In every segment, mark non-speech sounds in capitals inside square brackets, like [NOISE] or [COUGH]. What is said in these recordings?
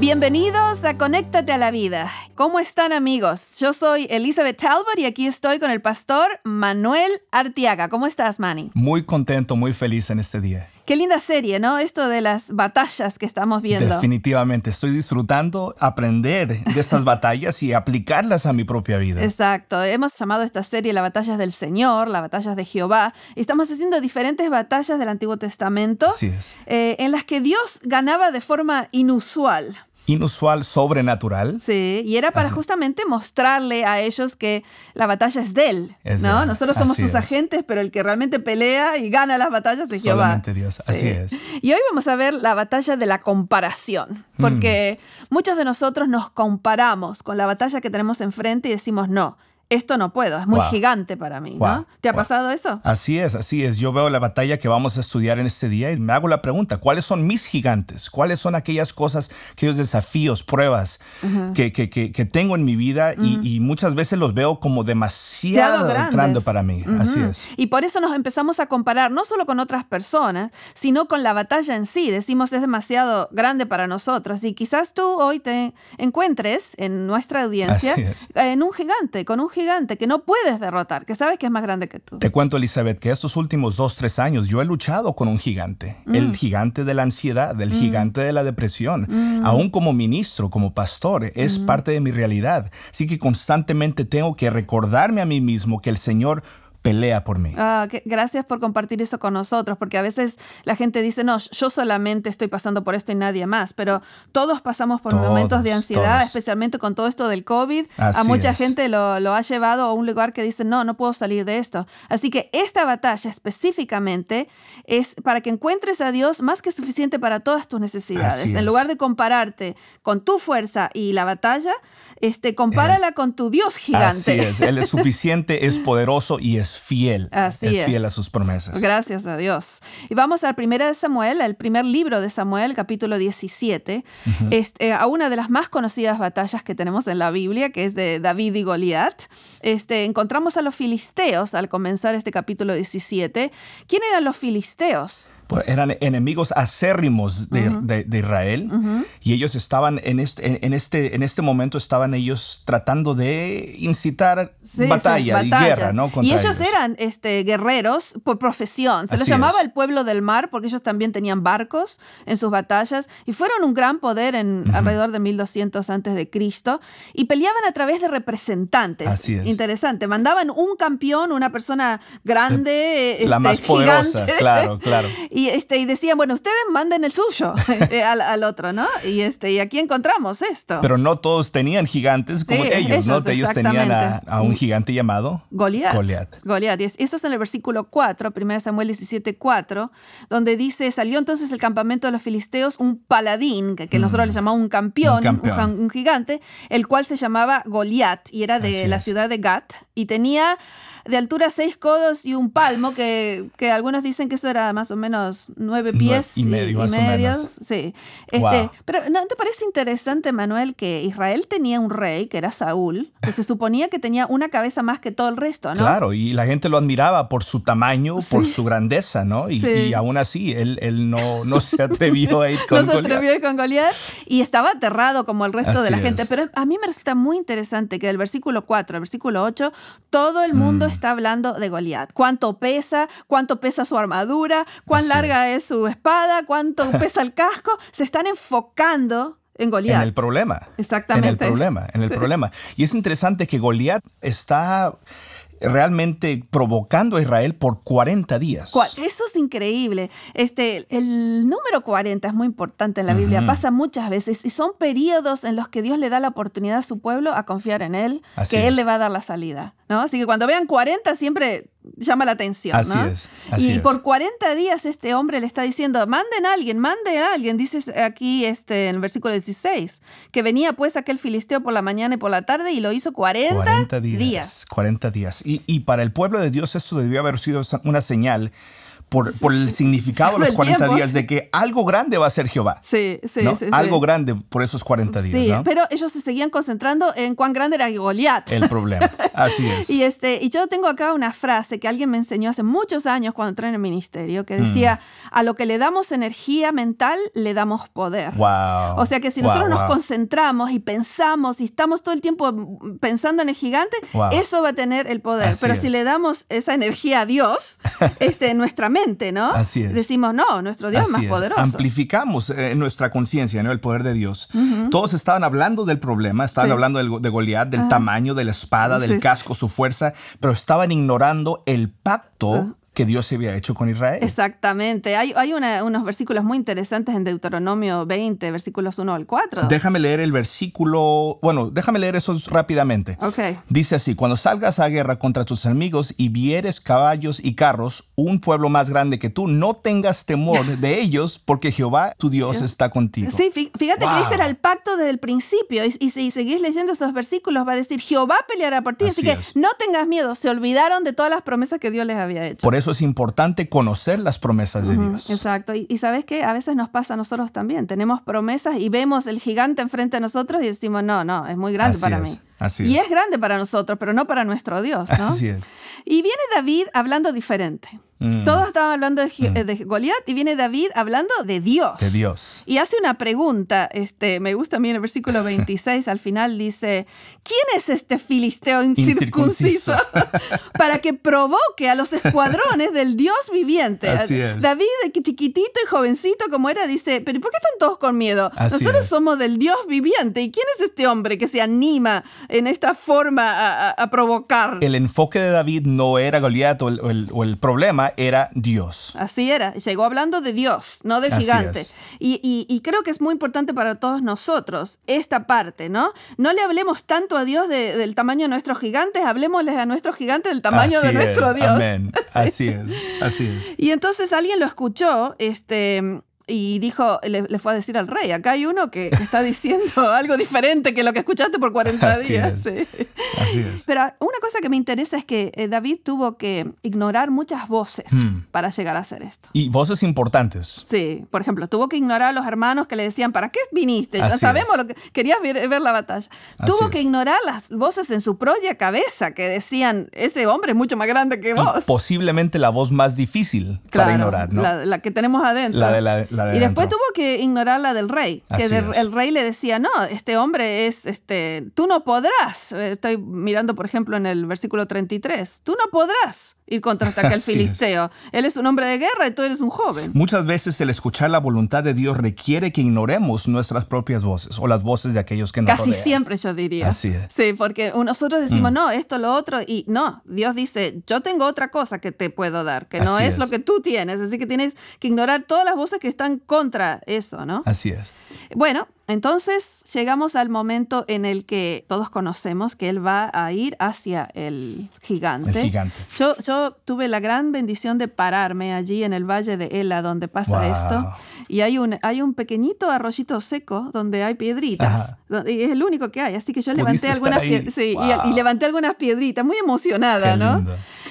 Bienvenidos a Conéctate a la Vida. ¿Cómo están amigos? Yo soy Elizabeth Talbot y aquí estoy con el pastor Manuel Artiaga. ¿Cómo estás, Manny? Muy contento, muy feliz en este día. Qué linda serie, ¿no? Esto de las batallas que estamos viendo. Definitivamente, estoy disfrutando aprender de esas [LAUGHS] batallas y aplicarlas a mi propia vida. Exacto, hemos llamado esta serie las batallas del Señor, las batallas de Jehová, y estamos haciendo diferentes batallas del Antiguo Testamento eh, en las que Dios ganaba de forma inusual inusual, sobrenatural. Sí, y era para justamente mostrarle a ellos que la batalla es de él, ¿no? Nosotros somos sus agentes, pero el que realmente pelea y gana las batallas es Jehová. Solamente Dios, así es. Y hoy vamos a ver la batalla de la comparación, porque mm. muchos de nosotros nos comparamos con la batalla que tenemos enfrente y decimos, no, esto no puedo, es muy gigante para mí, ¿no? ¿Te ha pasado eso? Así es, así es. Yo veo la batalla que vamos a estudiar en este día y me hago la pregunta, ¿cuáles son mis gigantes? ¿Cuáles son aquellas cosas, aquellos desafíos, pruebas que, que, que, tengo en mi vida y, muchas veces los veo como demasiado grande para mí? Así es. Y por eso nos empezamos a comparar no solo con otras personas, sino con la batalla en sí. Decimos es demasiado grande para nosotros y quizás tú hoy te encuentres en nuestra audiencia en un gigante, con un gigante que no puedes derrotar, que sabes que es más grande que tú. Te cuento, Elizabeth, que estos últimos dos, tres años yo he luchado con un gigante. El mm. gigante de la ansiedad, el mm. gigante de la depresión. Mm. Aún como ministro, como pastor, es parte de mi realidad. Así que constantemente tengo que recordarme a mí mismo que el Señor pelea por mí. Ah, gracias por compartir eso con nosotros, porque a veces la gente dice, no, yo solamente estoy pasando por esto y nadie más, pero todos pasamos por momentos de ansiedad, especialmente con todo esto del COVID. a mucha gente lo, lo, ha llevado a un lugar que dice, no, no puedo salir de esto. Así que esta batalla específicamente es para que encuentres a Dios más que suficiente para todas tus necesidades. en lugar de compararte con tu fuerza y la batalla, este, compárala con tu Dios gigante. Así es, Él es suficiente, es poderoso y es fiel. Así es, fiel a sus promesas. Gracias a Dios. Y vamos al primera de Samuel, el primer libro de Samuel, capítulo 17, este, a una de las más conocidas batallas que tenemos en la Biblia, que es de David y Goliat. Este, encontramos a los filisteos al comenzar este capítulo 17. ¿Quién eran los filisteos? Pues, eran enemigos acérrimos de, Israel y ellos estaban en este, en, este, en este momento estaban ellos tratando de incitar batalla, y guerra, ¿no? y ellos, eran este, guerreros por profesión. Se les llamaba el pueblo del mar porque ellos también tenían barcos en sus batallas y fueron un gran poder en alrededor de 1200 antes de Cristo y peleaban a través de representantes. Así es. Interesante. Mandaban un campeón, una persona grande, la este, más poderosa, claro, claro. [LAUGHS] Y, este, y decían, bueno, ustedes manden el suyo [LAUGHS] eh, al, otro, ¿no? Y, este, y aquí encontramos esto. Pero no todos tenían gigantes como ellos, ¿no? Ellos tenían a, un gigante llamado Goliat. Goliat. Goliat. Y eso es en el versículo 4, 1 Samuel 17, 4, donde dice, salió entonces el campamento de los filisteos un paladín, que, nosotros le mm. llamamos un campeón, un, gigante, el cual se llamaba Goliat y era de la ciudad de Gat y tenía de altura seis codos y un palmo, que, que, algunos dicen que eso era más o menos nueve pies y, medio, Sí. Este, Pero ¿no te parece interesante, Manuel, que Israel tenía un rey, que era Saúl, que se suponía que tenía una cabeza más que todo el resto, ¿no? Claro, y la gente lo admiraba por su tamaño, por su grandeza, ¿no? Y, y aún así, él, él no, no, se atrevió a ir [LAUGHS] con No se atrevió a ir con Goliat y estaba aterrado como el resto de la gente. Pero a mí me resulta muy interesante que del versículo 4 al versículo 8, todo el mundo mm está hablando de Goliat. ¿Cuánto pesa? ¿Cuánto pesa su armadura? ¿Cuán larga es. su espada? ¿Cuánto [LAUGHS] pesa el casco? Se están enfocando en Goliat. En el problema. Exactamente. En el problema, en el [LAUGHS] problema. Y es interesante que Goliat está realmente provocando a Israel por 40 días. Eso es increíble. Este, el número 40 es muy importante en la Biblia, pasa muchas veces y son periodos en los que Dios le da la oportunidad a su pueblo a confiar en Él, que Él le va a dar la salida. ¿no? Así que cuando vean 40 siempre llama la atención. Así es. y por 40 días este hombre le está diciendo, manden a alguien, manden a alguien. Dice aquí este, en el versículo 16, que venía pues aquel filisteo por la mañana y por la tarde y lo hizo 40, días, 40 días. Y, y para el pueblo de Dios esto debió haber sido una señal por, el significado de los 40 días de que algo grande va a ser Jehová. Sí, sí, sí. Algo grande por esos 40 días. Sí, pero ellos se seguían concentrando en cuán grande era Goliat. El problema. Así [LAUGHS] es. y, este, y yo tengo acá una frase que alguien me enseñó hace muchos años cuando entré en el ministerio, que decía, mm. a lo que le damos energía mental, le damos poder. Wow. O sea que si nosotros nos concentramos y pensamos y estamos todo el tiempo pensando en el gigante, eso va a tener el poder. pero si le damos esa energía a Dios, [LAUGHS] este, nuestra mente, ¿no? Así es. Decimos, no, nuestro Dios es más poderoso. Amplificamos eh, nuestra conciencia, ¿no? El poder de Dios. Todos estaban hablando del problema, estaban hablando de Goliat, del tamaño de la espada, del casco, su fuerza, pero estaban ignorando el pacto que Dios se había hecho con Israel. Exactamente. Hay, hay unos versículos muy interesantes en Deuteronomio 20, versículos 1 al 4. Déjame leer el versículo, bueno, déjame leer eso rápidamente. Okay. Dice así, cuando salgas a guerra contra tus enemigos y vieres caballos y carros, un pueblo más grande que tú, no tengas temor de [LAUGHS] ellos, porque Jehová, tu Dios, está contigo. Sí, fíjate que ese era el pacto desde el principio. Y, si seguís leyendo esos versículos, va a decir, Jehová peleará por ti. Así, que no tengas miedo, se olvidaron de todas las promesas que Dios les había hecho. Por eso es importante conocer las promesas de Dios. Exacto. Y, sabes que a veces nos pasa a nosotros también. Tenemos promesas y vemos el gigante enfrente de nosotros y decimos, no, no, es muy grande para mí. Y es. grande para nosotros, pero no para nuestro Dios, ¿no? Así es. Y viene David hablando diferente. Mm. Todos estaban hablando de, mm. de, Goliat y viene David hablando de Dios. De Dios. Y hace una pregunta, este, me gusta a mí en el versículo 26, al final dice, ¿quién es este filisteo incircunciso, [LAUGHS] para que provoque a los escuadrones del Dios viviente? Así es. David, chiquitito y jovencito como era, dice, pero ¿por qué están todos con miedo? Nosotros somos del Dios viviente. ¿Y quién es este hombre que se anima en esta forma a, provocar? El enfoque de David no era Goliat o el problema, era Dios. Así era, llegó hablando de Dios, no del gigante. Y, creo que es muy importante para todos nosotros esta parte, ¿no? No le hablemos tanto a Dios del tamaño de nuestros gigantes, hablemosles a nuestros gigantes del tamaño de nuestro Dios. Amén. [LAUGHS] Así es, así es. Y entonces alguien lo escuchó, este y dijo, le, fue a decir al rey, acá hay uno que está diciendo [LAUGHS] algo diferente que lo que escuchaste por 40 días. Así es. Pero una cosa que me interesa es que eh, David tuvo que ignorar muchas voces hmm. para llegar a hacer esto. Y voces importantes. Sí, por ejemplo, tuvo que ignorar a los hermanos que le decían, ¿para qué viniste? Ya sabemos lo que querías ver, la batalla. tuvo que ignorar las voces en su propia cabeza que decían, ese hombre es mucho más grande que vos. posiblemente la voz más difícil para ignorar, ¿no? La, la, que tenemos adentro. La de la y después tuvo que ignorar la del rey, que el rey le decía, no, este hombre es, este, tú no podrás, eh, estoy mirando por ejemplo en el versículo 33, tú no podrás ir contra aquel [LAUGHS] filisteo, él es un hombre de guerra y tú eres un joven. Muchas veces el escuchar la voluntad de Dios requiere que ignoremos nuestras propias voces o las voces de aquellos que nos Casi siempre yo diría. Así es. Sí, porque nosotros decimos, mm. no, esto, lo otro, y no, Dios dice, yo tengo otra cosa que te puedo dar, que no es, es lo que tú tienes, así que tienes que ignorar todas las voces que están contra eso, ¿no? Así es. Bueno, entonces llegamos al momento en el que todos conocemos que él va a ir hacia el gigante. El gigante. Yo, yo tuve la gran bendición de pararme allí en el valle de Ela donde pasa esto. Y hay un, hay un pequeñito arroyito seco donde hay piedritas. Y es el único que hay. Así que yo levanté algunas, sí, y, levanté algunas piedritas, muy emocionada, ¿no?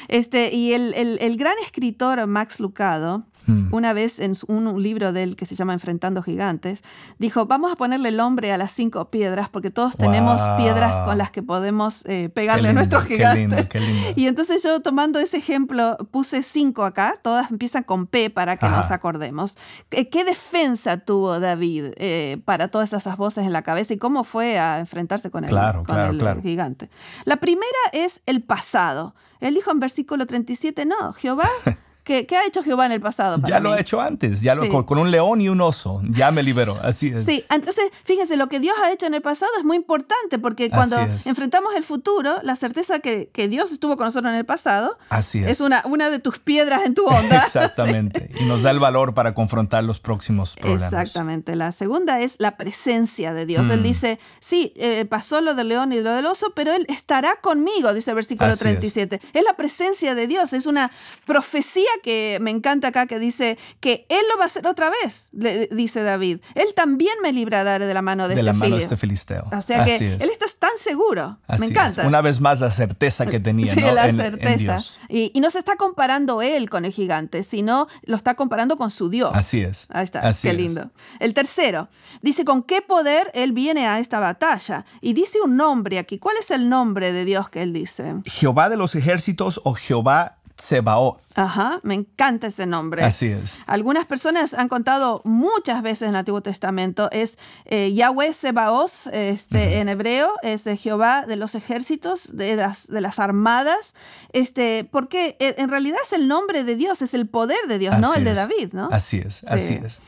Este, y el, el, el gran escritor Max Lucado, Mm. Una vez en un, libro de él que se llama Enfrentando Gigantes, dijo, vamos a ponerle el nombre a las cinco piedras porque todos tenemos piedras con las que podemos eh, pegarle a nuestro gigante. Y entonces yo tomando ese ejemplo puse cinco acá, todas empiezan con P para que nos acordemos. ¿Qué, defensa tuvo David eh, para todas esas voces en la cabeza y cómo fue a enfrentarse con el, con gigante? La primera es el pasado. Él dijo en versículo 37, no, Jehová [LAUGHS] ¿Qué, ha hecho Jehová en el pasado? ya lo ha hecho antes, ya lo, con, un león y un oso, ya me liberó, así es. Sí, entonces fíjense, lo que Dios ha hecho en el pasado es muy importante porque cuando enfrentamos el futuro, la certeza que, que, Dios estuvo con nosotros en el pasado así es, una, una de tus piedras en tu onda. [LAUGHS] Exactamente, y nos da el valor para confrontar los próximos problemas. Exactamente, la segunda es la presencia de Dios. Él mm. dice, sí, eh, pasó lo del león y lo del oso, pero Él estará conmigo, dice el versículo 37. Es. la presencia de Dios, es una profecía que me encanta acá que dice que Él lo va a hacer otra vez, le dice David. Él también me librará de la mano de, de este, la mano de este filisteo. O sea que Él está tan seguro. me encanta. Una vez más la certeza que tenía. Sí, la certeza. Y, y, no se está comparando Él con el gigante, sino lo está comparando con su Dios. Así es. Ahí está, qué lindo. El tercero, dice con qué poder Él viene a esta batalla. Y dice un nombre aquí. ¿Cuál es el nombre de Dios que Él dice? Jehová de los ejércitos o Jehová Sebaoth. Ajá, me encanta ese nombre. Así es. Algunas personas han contado muchas veces en el Antiguo Testamento, es eh, Yahweh Sebaoth este, en hebreo, es de Jehová de los ejércitos, de las, de las armadas, este, porque en realidad es el nombre de Dios, es el poder de Dios, no el de David, ¿no? Así es, así es.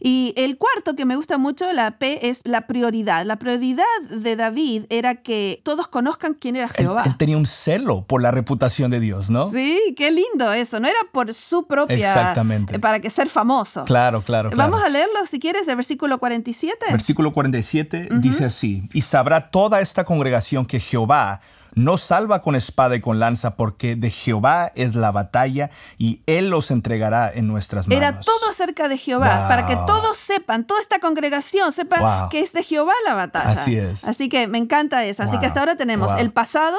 Y el cuarto que me gusta mucho, la P, es la prioridad. La prioridad de David era que todos conozcan quién era Jehová. Él, tenía un celo por la reputación de Dios, ¿no? Sí, qué lindo eso. No era por su propia... Exactamente. Para que ser famoso. Claro, claro, Vamos a leerlo, si quieres, el versículo 47. Versículo 47 dice así, y sabrá toda esta congregación que Jehová no salva con espada y con lanza, porque de Jehová es la batalla y Él los entregará en nuestras manos. Era todo acerca de Jehová, para que todos sepan, toda esta congregación sepa que es de Jehová la batalla. Así es. Así que me encanta eso. Así que hasta ahora tenemos el pasado,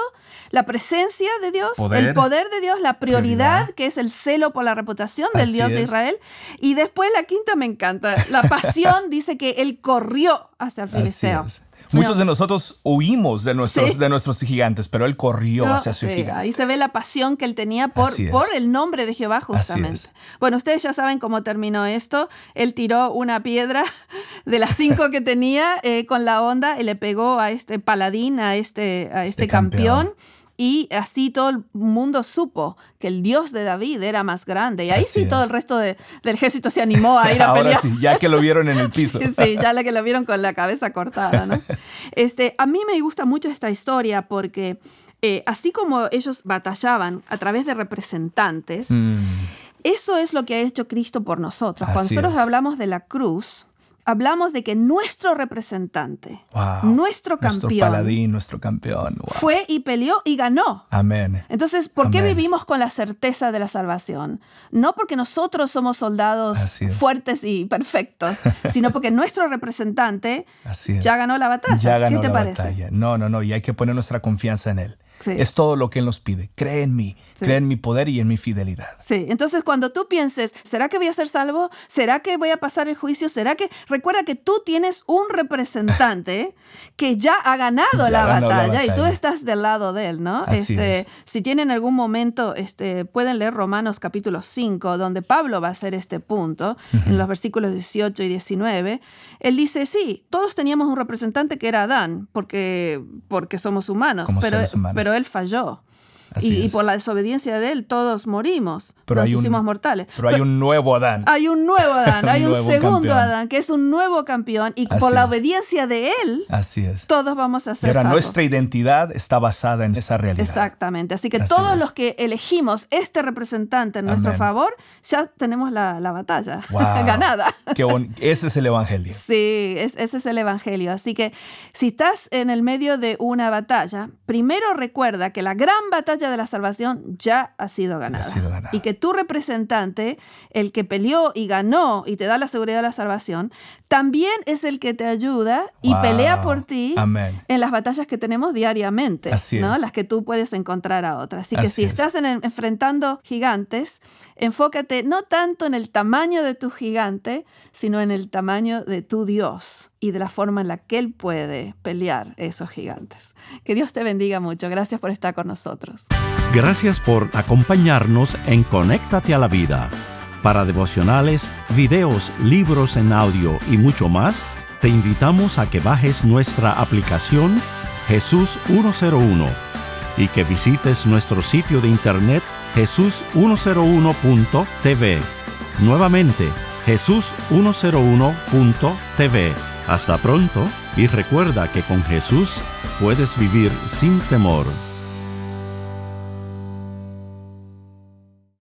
la presencia de Dios, el poder de Dios, la prioridad, que es el celo por la reputación del Dios de Israel. Y después la quinta me encanta. La [LAUGHS] pasión dice que Él corrió hacia el filisteo. Muchos de nosotros huimos de nuestros, de nuestros gigantes, pero él corrió hacia su gigante. Ahí se ve la pasión que él tenía por, por el nombre de Jehová, justamente. Bueno, ustedes ya saben cómo terminó esto. Él tiró una piedra [LAUGHS] de las cinco que tenía eh, con la onda y le pegó a este paladín, a este, a este, este campeón y así todo el mundo supo que el Dios de David era más grande. Y ahí sí todo el resto del ejército se animó a ir a [LAUGHS] Ahora pelear. Sí, ya que lo vieron en el [LAUGHS] piso. sí, ya que lo vieron con la cabeza cortada. ¿no? [LAUGHS] Este, a mí me gusta mucho esta historia porque eh, así como ellos batallaban a través de representantes, mm. eso es lo que ha hecho Cristo por nosotros. Cuando nosotros hablamos de la cruz, hablamos de que nuestro representante, nuestro campeón, nuestro paladín, nuestro campeón, fue y peleó y ganó. Amén. Entonces, ¿por qué vivimos con la certeza de la salvación? No porque nosotros somos soldados fuertes y perfectos, [LAUGHS] sino porque nuestro representante ya ganó la batalla. ¿Qué te parece? No, no, no, y hay que poner nuestra confianza en él. Es todo lo que Él nos pide. Cree en mí, cree en mi poder y en mi fidelidad. Sí, entonces cuando tú pienses, ¿será que voy a ser salvo? ¿Será que voy a pasar el juicio? ¿Será que... Recuerda que tú tienes un representante [LAUGHS] que ya ha ganado la, batalla, y tú estás del lado de él, ¿no? este, Si tienen algún momento, este, pueden leer Romanos capítulo 5, donde Pablo va a hacer este punto, en los versículos 18 y 19. Él dice, sí, todos teníamos un representante que era Adán, porque, porque somos humanos, pero, pero él falló. Y, por la desobediencia de él todos morimos, pero nos hicimos mortales. Pero, hay un nuevo Adán. Hay un nuevo Adán, [LAUGHS] hay un, segundo Adán que es un nuevo campeón y por la obediencia de él, Así es. todos vamos a ser Pero nuestra identidad está basada en esa realidad. Exactamente, así que todos los que elegimos este representante en nuestro favor, ya tenemos la, batalla [LAUGHS] ganada. ese es el Evangelio. Sí, ese es el Evangelio. Así que si estás en el medio de una batalla, primero recuerda que la gran batalla de la salvación ya ha sido ganada. Y que tu representante, el que peleó y ganó y te da la seguridad de la salvación, también es el que te ayuda y pelea por ti en las batallas que tenemos diariamente, ¿no? las que tú puedes encontrar a otras. Así que si estás enfrentando gigantes, enfócate no tanto en el tamaño de tu gigante, sino en el tamaño de tu Dios y de la forma en la que Él puede pelear esos gigantes. Que Dios te bendiga mucho. Gracias por estar con nosotros. Gracias por acompañarnos en Conéctate a la Vida. Para devocionales, videos, libros en audio y mucho más, te invitamos a que bajes nuestra aplicación Jesús 101 y que visites nuestro sitio de internet jesús101.tv. Nuevamente, jesús101.tv. Hasta pronto y recuerda que con Jesús puedes vivir sin temor.